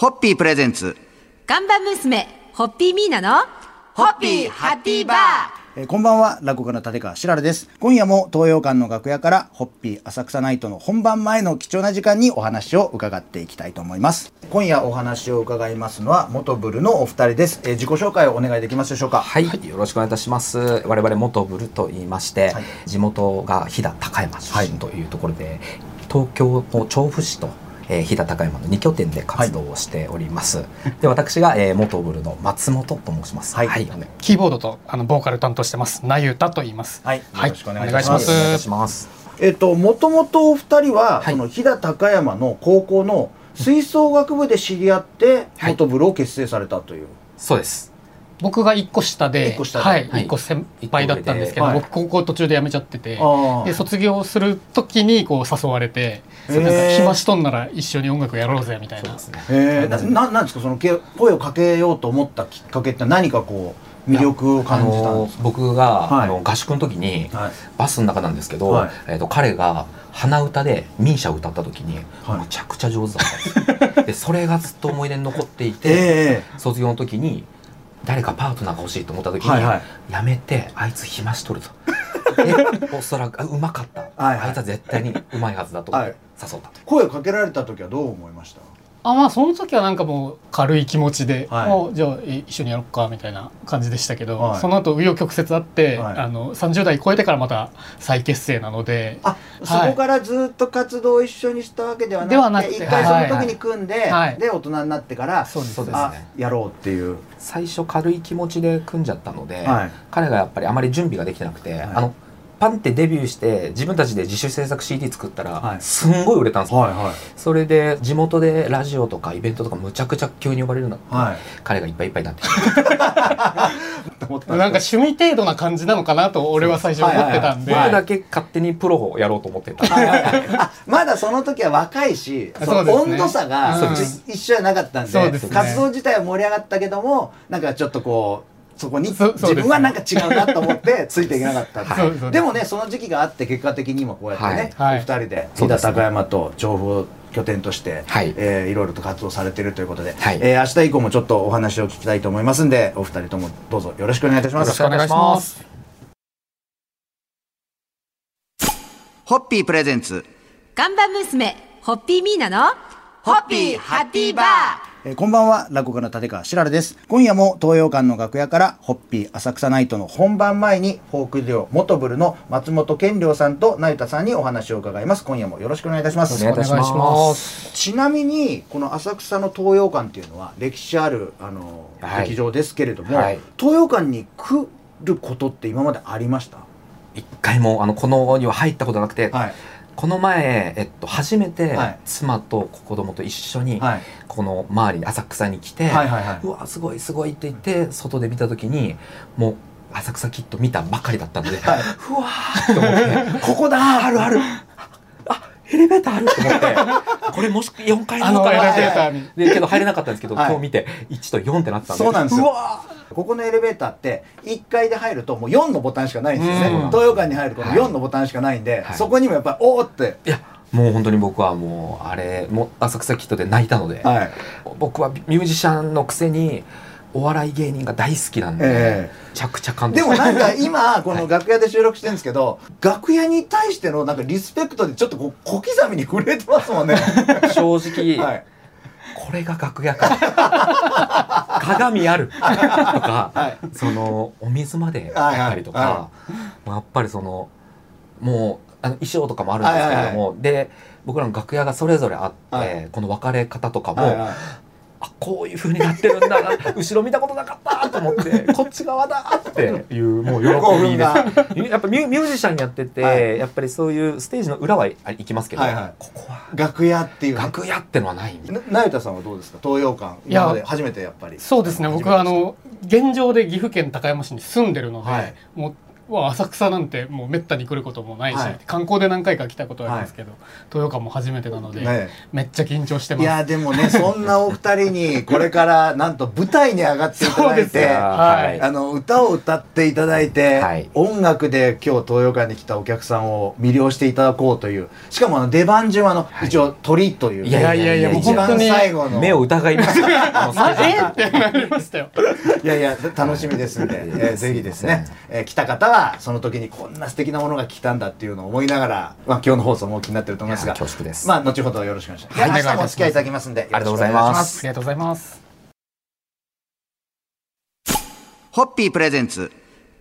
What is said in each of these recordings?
ホッピープレゼンツ。看板娘、ホッピーミーナの、ホッピーハッピーバー。えーこんばんは、落語家の立川しららです。今夜も東洋館の楽屋から、ホッピー浅草ナイトの本番前の貴重な時間にお話を伺っていきたいと思います。今夜お話を伺いますのは、元ブルのお二人です。えー自己紹介をお願いできますでしょうか。はい、よろしくお願いいたします。我々元ブルと言いまして、はい地元が飛騨高山出身というところで、東京の調布市と、えー、飛騨高山の2拠点で活動をしております。で、私が、えー、元ブルの松本と申します。はいお願いキーボードとあのボーカル担当してます。なゆたと言います。はいよろしくお願いしますお願いしますお願いいたします。えっと、もともとお二人は、はいこの飛騨高山の高校の吹奏楽部で知り合って、はい元ブルを結成されたという。そうです。僕が一個下で、一個下で。はい、はい。一個先輩だったんですけど、はい。僕高校途中で辞めちゃってて、あで卒業する時にこう誘われて、なんか暇しとんなら一緒に音楽やろうぜみたいな。えー、なんですか？そのけ声をかけようと思ったきっかけって何かこう魅力をあ感じたんのですか、僕が、はい。あの合宿の時に、はい。バスの中なんですけど、はい。えー、と彼が鼻歌で「ミーシャ」を歌った時に、はい。むちゃくちゃ上手だったんです でそれがずっと思い出に残っていて、え。卒業の時に誰かパートナーが欲しいと思った時に、はいはい。やめてあいつ暇しとると。でおそらくあうまかった、はいはい。あいつは絶対にうまいはずだと思ってはい。誘った。と、声をかけられた時はどう思いました？あまあその時はなんかもう軽い気持ちで、はい。もうじゃあえ一緒にやろうかみたいな感じでしたけど、はい。その後紆余曲折あって、はい。あの30代超えてからまた再結成なので、あ、そこからずっと活動を一緒にしたわけではなくてではなくて一回その時に組んで、はい。で大人になってからそうですそうですあねやろうっていう。最初軽い気持ちで組んじゃったので、はい。彼がやっぱりあまり準備ができてなくて、あのパンってデビューして自分たちで自主制作 CD 作ったら、はい。すんごい売れたんですよ、はいはい。それで地元でラジオとかイベントとかむちゃくちゃ急に呼ばれるようになって、はい。彼がいっぱいいっぱいになって。と思ったなんか趣味程度な感じなのかなと俺は最初思ってたんで、はい。僕だけ勝手にプロをやろうと思ってた、あまだその時は若いしね。温度差がそうです一緒じゃなかったんでそうですね。活動自体は盛り上がったけどもなんかちょっとこうそこに自分はなんか違うなと思ってついていけなかったはい でもねその時期があって結果的に今こうやってね、はい。お二人で飛騨高山と調布を拠点として、はい。えーいろいろと活動されているということで、はい。えー明日以降もちょっとお話を聞きたいと思いますんでお二人ともどうぞよろしくお願いいたします。よろしくお願いします。ホッピープレゼンツ。看板娘、ホッピーミーナの、ホッピーハッピーバー。えーこんばんは、落語家の立川しららです。今夜も東洋館の楽屋から、ホッピー浅草ナイトの本番前に、フォークデュオ元ブルの松本健良さんと成田さんにお話を伺います。今夜もよろしくお願いいたします。お願いしお願いしまますちなみに、この浅草の東洋館っていうのは、歴史ある、あの、はい劇場ですけれども、はい東洋館に来ることって今までありました？一回もあのこのには入ったことなくて、はい。この前、えっと、初めてはい。妻と子供と一緒にはい。この周りに浅草に来て、はいはいはい。うわすごいすごいって言って外で見た時にもう浅草キッド見たばかりだったので、はふわーって思って ここだあるある。あエレベーターあると思ってこれもし4階なあのかなって。でけど入れなかったんですけど、はい。今日見て1と4ってなってたんで。そうなんですよ。ここのエレベーターって1階で入るともう4のボタンしかないんですよね。うん。東洋館に入ると4のボタンしかないんで、はい。そこにもやっぱりおーって、ーいやもう本当に僕はもうあれもう浅草キッドで泣いたので、はい。僕はミュージシャンのくせにお笑い芸人が大好きなんで、えめちゃくちゃ感動でもなんか今この 楽屋で収録してるんですけど、楽屋に対してのなんかリスペクトでちょっとこう小刻みに震えてますもんね。正直、はい。これが楽屋か。鏡ある。とか、はい。そのお水まであったりとか、はい。はいやっぱりそのもうあの衣装とかもあるんですけれども、で僕らの楽屋がそれぞれあって、はい。この別れ方とかも、はいはいあこういう風になってるんだな。後ろ見たことなかったと思って こっち側だっていうもう喜びで。興す やっぱミュミュージシャンやってて、はい。やっぱりそういうステージの裏は行きますけど、はいはい。ここは楽屋っていうね。楽屋ってのはないんでな。成田さんはどうですか？東洋館。いや。今まで初めてやっぱり。そうですね。僕はあの現状で岐阜県高山市に住んでるので、はい。もうは浅草なんてもうめったに来ることもないし、はい。観光で何回か来たことはありますけど、豊岡も初めてなので、ねめっちゃ緊張してます。いやでもねそんなお二人に これからなんと舞台に上がっていただいてはい。あの歌を歌っていただいて、はい。音楽で今日東洋館に来たお客さんを魅了していただこうというしかもあの出番順はあの、はい。一応鳥という、いやいやいや一番本当に最後の。目を疑います あのスケジュール。ってなりましたよ。いやいや楽しみですんで、えーぜひですね、えー来た方はその時にこんな素敵なものが来たんだっていうのを思いながら、まあ、今日の放送もお気になってると思いますが恐縮です。まあ後ほどよろしくお願いします、はい。明日もお付き合いいただきますんでありがとうございます。ありがとうございます。ホッピープレゼンツ。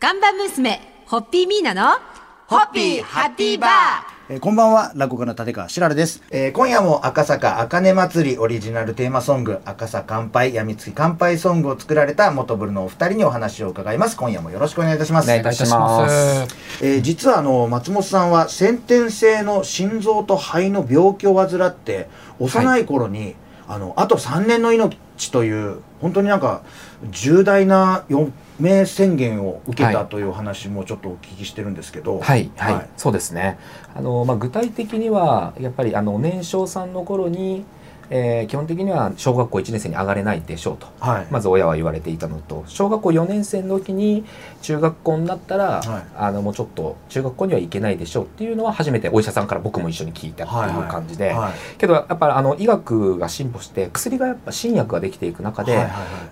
看板娘、ホッピーミーナの、ホッピーハッピーバー。えーこんばんは。落語家の立川しららです、えー今夜も赤坂茜祭りオリジナルテーマソング赤坂乾杯やみつき乾杯ソングを作られた元ブルのお二人にお話を伺います。今夜もよろしくお願いいたします、お願いいたします。えー実はあの松本さんは先天性の心臓と肺の病気を患って幼い頃に、あのあと3年の命という本当になんか重大な余命宣言を受けたはいという話もちょっとお聞きしてるんですけど、はい、はい、はいそうですね。あのまあ具体的にはやっぱりあの年少さんの頃に、えー基本的には小学校1年生に上がれないでしょうと。はい。まず親は言われていたのと。小学校4年生の時に中学校になったら、はい。あのもうちょっと中学校には行けないでしょうっていうのは初めてお医者さんから僕も一緒に聞いたっていう感じで、はいけどやっぱりあの医学が進歩して薬がやっぱ新薬ができていく中で、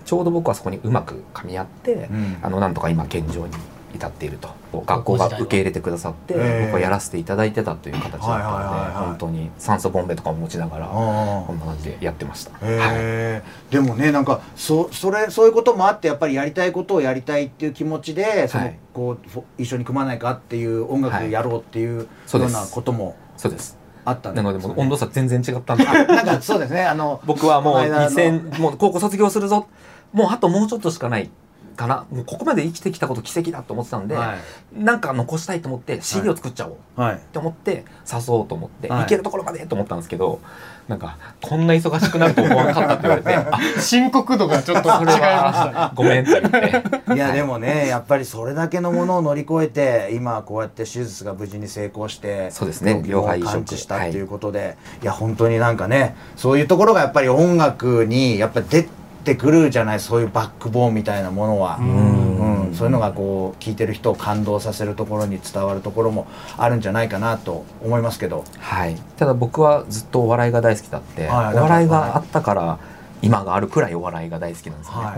ちょうど僕はそこにうまく噛み合って、うん。あのなんとか今現状に至っていると。学校が受け入れてくださって、ええ。僕はやらせていただいてたという形だったので、はいはいはいはい。本当に。酸素ボンベとかも持ちながらあこんな感じでやってました。ーへーでもねなんかそそれそういうこともあってやっぱりやりたいことをやりたいっていう気持ちでその、はいこう一緒に組まないかっていう音楽やろうっていうよそうなこともそうです。あったんでなのでもう温度差全然違ったんで。なんかそうですね。あの僕はもうこの間の。2000もう高校卒業するぞ。もうあともうちょっとしかないかなもうここまで生きてきたこと奇跡だと思ってたんで、はなんか残したいと思って CD を作っちゃおう。い、はい、って思って誘おうと思って、はい。行けるところまでと思ったんですけどなんかこんな忙しくなると思わなかったって言われて あ深刻度がちょっと違いましたねごめんって言って。いやでもねやっぱりそれだけのものを乗り越えて今こうやって手術が無事に成功してそうですね。両肺移植。完治したっていうことで、い、や本当になんかねそういうところがやっぱり音楽にやっぱり出てくるじゃないそういうバックボーンみたいなものは。うん、そういうのがこう聞いてる人を感動させるところに伝わるところもあるんじゃないかなと思いますけど。はい、ただ僕はずっとお笑いが大好きだって、はい。お笑いがあったから今があるくらいお笑いが大好きなんですよね、はい。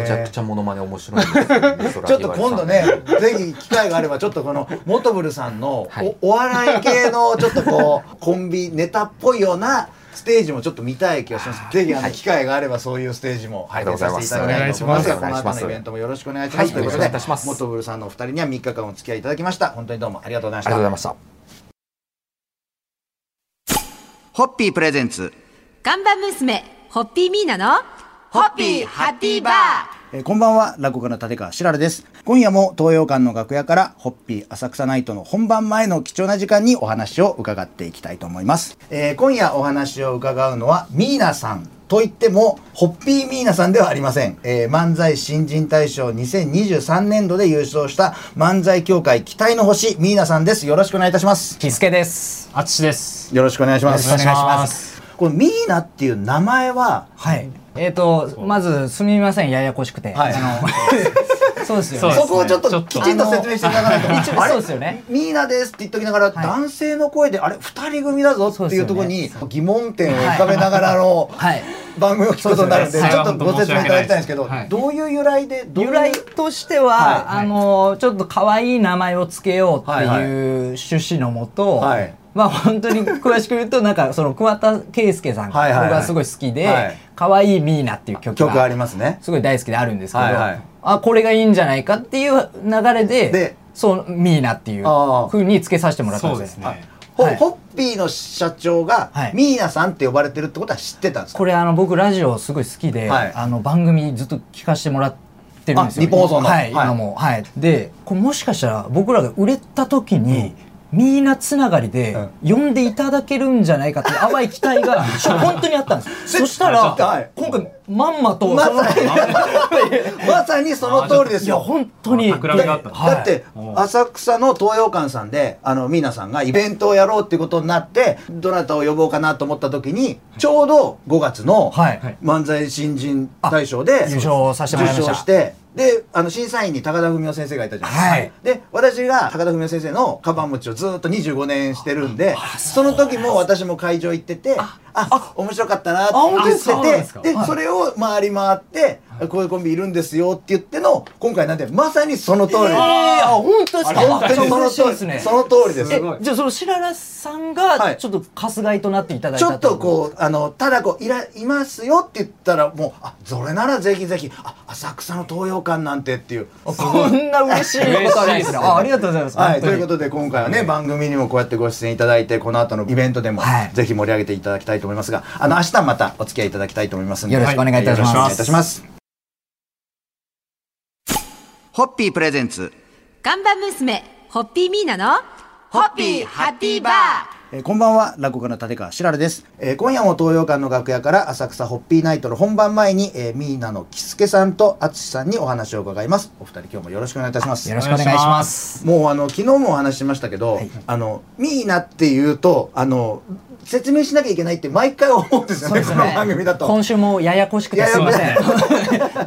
めちゃくちゃモノマネ面白いんですよ。ねちょっと今度ねぜひ機会があればちょっとこのモトブルさんのはい。おお笑い系のちょっとこうコンビネタっぽいようなステージもちょっと見たい気がします。ぜひあのはい機会があればそういうステージも拝見させていただきたいと思いますが、この後のイベントもよろしくお願いします。はいということでモトブルさんのお二人には3日間お付き合いいただきました。本当にどうもありがとうございましたありがとうございま。したホッピープレゼンツ看板娘、ホッピーミーナの、ホッピーハッピーバー。えーこんばんは。落語家の立川しららです。今夜も東洋館の楽屋からホッピー浅草ナイトの本番前の貴重な時間にお話を伺っていきたいと思います、えー今夜お話を伺うのはミーナさん。といってもホッピーミーナさんではありません、えー漫才新人大賞2023年度で優勝した漫才協会期待の星ミーナさんです。よろしくお願いいたします。キスケです。あつしです。よろしくお願いします。よろしくお願いします。このミーナっていう名前ははい。えっ、とまずすみませんややこしくて、はい。あの そうですよね。そこをちょっときちんと説明していただかないと。一応そうですよね。ミーナですって言っときながら、男性の声で、あれ、二人組だぞっていうところに疑問点を浮かべながらのはい。番組を聞くことになるんで、ねちょっとご説明い。ただきたいんですけどは、い。どういう由来で、由来としては、はい。あのちょっと可愛い名前をつけようってはいい。う趣旨のもと、はいまあ本当に詳しく言うとなんか その桑田佳祐さん僕がすごい好きではい「可愛いミーナ」っていう曲曲あがりますね。すごい大好きであるんですけど、あこれがいいんじゃないかっていう流れででそうミーナっていうふうにつけさせてもらったんですね。はい。ほホッピーの社長がはい。ミーナさんって呼ばれてるってことは知ってたんですか？これあの僕ラジオすごい好きで、はい。あの番組ずっと聞かせてもらってるんですよ。あ日本放送の。はい、はい今も。はい。でこれもしかしたら僕らが売れた時に、ミーナつながりで呼んでいただけるんじゃないかっていう淡い期待が本当にあったんです。そしたらはい。今回まんまと。まさに。まさにその通りですいやよ本当に。企みがあった。んですはい。だって浅草の東洋館さんであのミーナさんがイベントをやろうっていうことになってどなたを呼ぼうかなと思った時にちょうど5月のはい。漫才新人大賞で優勝させてもらいました。受賞してであの審査員に高田文夫先生がいたじゃないですか、はい。で私が高田文夫先生のカバン持ちをずっと25年してるんでその時も私も会場行っててあ面白かったなって言っててでそれを回り回ってこういうコンビいるんですよって言っての今回なんでまさにその通りです、えー、あ本当ですか？本当に。その通りですね。その通りです。えじゃあその白良さんはい。がちょっと春日井となっていただいたちょっとこうあのただこういらいますよって言ったらもうあそれならぜひぜひあ浅草の東洋館なんてっていう。うこんな嬉しいことはないですね。あありがとうございます。はい、ということで今回はね、番組にもこうやってご出演いただいてこの後のイベントでも、はい。ぜひ盛り上げていただきたいと思いますがあの明日またお付き合いいただきたいと思いますんで。よろしくお願いいたします。よろしくお願いいたしますホッピープレゼンツ。看板娘、ホッピーミーナの、ホッピーハッピーバー。えーこんばんは落語家の立川しらるです、えー今夜も東洋館の楽屋から浅草ホッピーナイトの本番前に、えーミーナの木助さんと淳さんにお話を伺います。お二人今日もよろしくお願いいたします。よろしくお願いします。もうあの昨日もお話ししましたけど、あのミーナっていうとあの説明しなきゃいけないって毎回思うんですよねこの番組だと。今週もややこしくてすいません。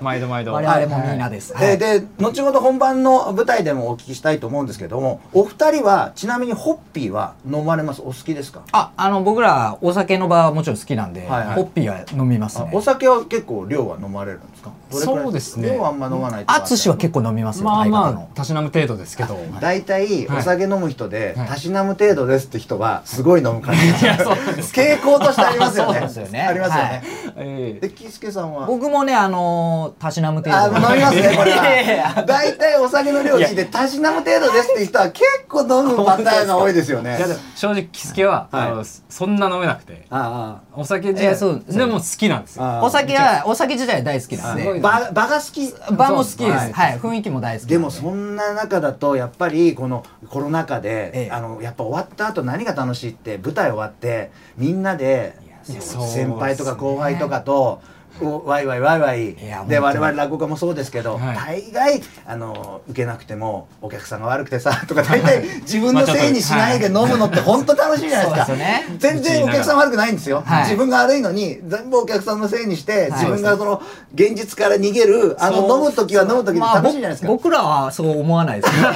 毎度毎度。我々もミーナです、えーで後ほど本番の舞台でもお聞きしたいと思うんですけどもお二人はちなみにホッピーは飲まれます？お好きですか？ああの僕らお酒の場はもちろん好きなんで、はいはい。ホッピーは飲みますあねお酒は結構量は飲まれるんですか？そうですね。量はあんま飲まないとか。淳は結構飲みますよまあまあたしなむ程度ですけど。大体はい。お酒飲む人ではい。たしなむ程度ですって人はすごい飲む感じ傾向としてありますよね。ありますよね。ええで木助さんは？僕もねあのーたしなむ程度。あ飲みますねこれは。大体お酒の量を聞いてたしなむ程度ですって人は結構飲むパターンが多いですよね。正直キスケは、そんな飲めなくて。あお酒でいやそうでも好きなんですよ。あお酒はお酒自体は大好きなんで。場場が好き。場も好きです。はい。はい、雰囲気も大好きでもそんな中だとやっぱりこのコロナ禍で、ええ。あのやっぱ終わった後何が楽しいって舞台終わってみんなで先輩とか後輩とかと。おワイワイワイワイ。いやで我々落語家もそうですけど、はい。大概あの受けなくてもお客さんが悪くてさとか大体自分のせいにしないで飲むのって本当楽しいじゃないですか。ね。全然お客さん悪くないんですよ、はい。自分が悪いのに全部お客さんのせいにして、い。自分がその現実から逃げるあの飲む時は飲む時でまあ楽しいじゃないですか、ぼ僕らはそう思わないですね。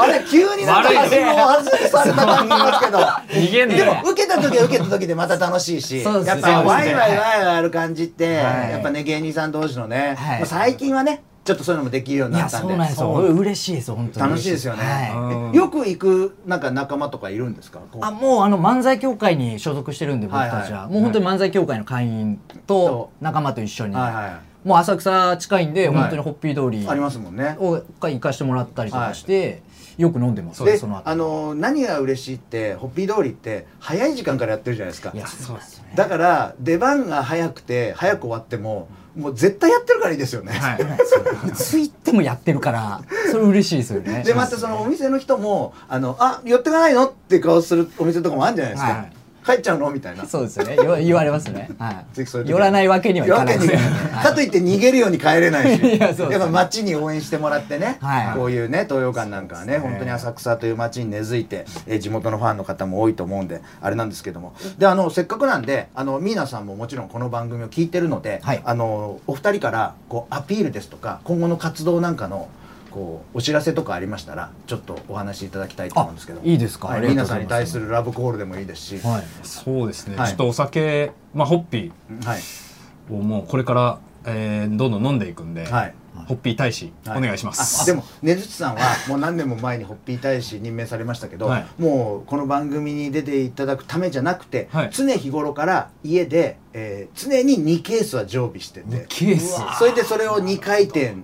あれ急になんか発信を外された感じしますけど。でもね受けた時は受けた時でまた楽しいしそうですやっぱワイワイワイワイある感じって、はいやっぱね芸人さん同士のね、はいまあ最近はねちょっとそういうのもできるようになったんでそうなんですよ嬉しいです本当に楽しいですよね、はいよく行くなんか仲間とかいるんですかあもうあの漫才協会に所属してるんで僕たちは、はいはいもう本当に漫才協会の会員と仲間と一緒に、はいはいもう浅草近いんで、はい。本当にホッピー通り。ありますもんね。を行かしてもらったりとかして、よく飲んでます。でその後。あの何が嬉しいってホッピー通りって早い時間からやってるじゃないですか。いやそうですよね。だから出番が早くて早く終わってももう絶対やってるからいいですよね、はい。いつ行ってもやってるからそれ嬉しいですよね。でまたそのお店の人も「あのあ寄ってかないの?」って顔するお店とかもあるんじゃないですか、はい帰っちゃうの？みたいな。そうですよね。言われますね、はい。寄らないわけにはいかない。ですよかといって逃げるように帰れないし。いやそうですやっぱ街に応援してもらってね、はい。こういうね東洋館なんかはね。本当に浅草という街に根付いて、えー地元のファンの方も多いと思うんであれなんですけども。であのせっかくなんであのミーナさんももちろんこの番組を聞いてるので、はい。あのお二人からこうアピールですとか今後の活動なんかのこうお知らせとかありましたらちょっとお話しいただきたいと思うんですけど。あいいですか？はい、ありミーさんに対するラブコールでもいいですし、はい。そうですね、はい。ちょっとお酒まあホッピはい。ーをもうこれから、えーどんどん飲んでいくんで、はい。ホッピー大使、はい。お願いします。あでもねずちさんはもう何年も前にホッピー大使任命されましたけど、はい。もうこの番組に出ていただくためじゃなくて、はい。常日頃から家で、えー常に2ケースは常備してて。ケース。それでそれを2回転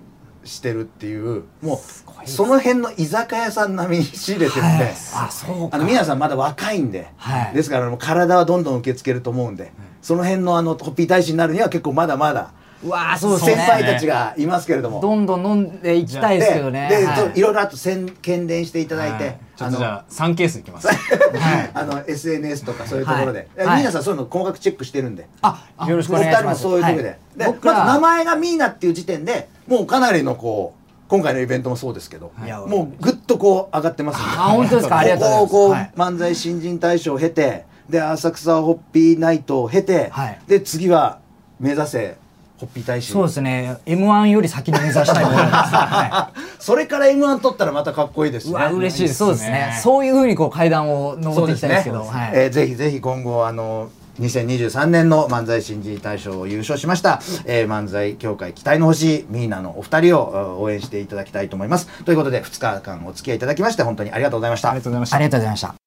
してるっていうもうその辺の居酒屋さん並みに仕入れてるんで、あそうか。あの皆さんまだ若いんで、はい。ですからもう体はどんどん受け付けると思うんで、その辺のあのホッピー大使になるには結構まだまだうわーそう先輩たちがいますけれども。どんどん飲んでいきたいですけどね。で、はい。といろいろあと宣喧伝していただいて、はい。ちょっとじゃあ3ケースいきます。あの SNS とかそういうところで、はい。はい。皆さんそういうの細かくチェックしてるんで。あよろしくお願いします。お二人もそういうところで。まず名ら前がミーナっていう時点で、もうかなりのこう、今回のイベントもそうですけど、もうぐっとこう上がってますんで。あ本当ですか？ありがとうございます。ここ漫才新人大賞を経て、で、浅草ホッピーナイトを経て、はい。で、次は目指せホッピー大使。そうですね。m 1より先に目指したいものです、は それから M1 取ったらまたかっこいいですね。わ嬉しいですそうですね。ねそういうふうにこう階段をそ登っていきたいですけど、はい。えーぜひぜひ今後あの2023年の漫才新人大賞を優勝しました、えー漫才協会期待の星ミーナのお二人を応援していただきたいと思います。ということで2日間お付き合いいただきまして本当にありがとうございました。ありがとうございました。ありがとうございました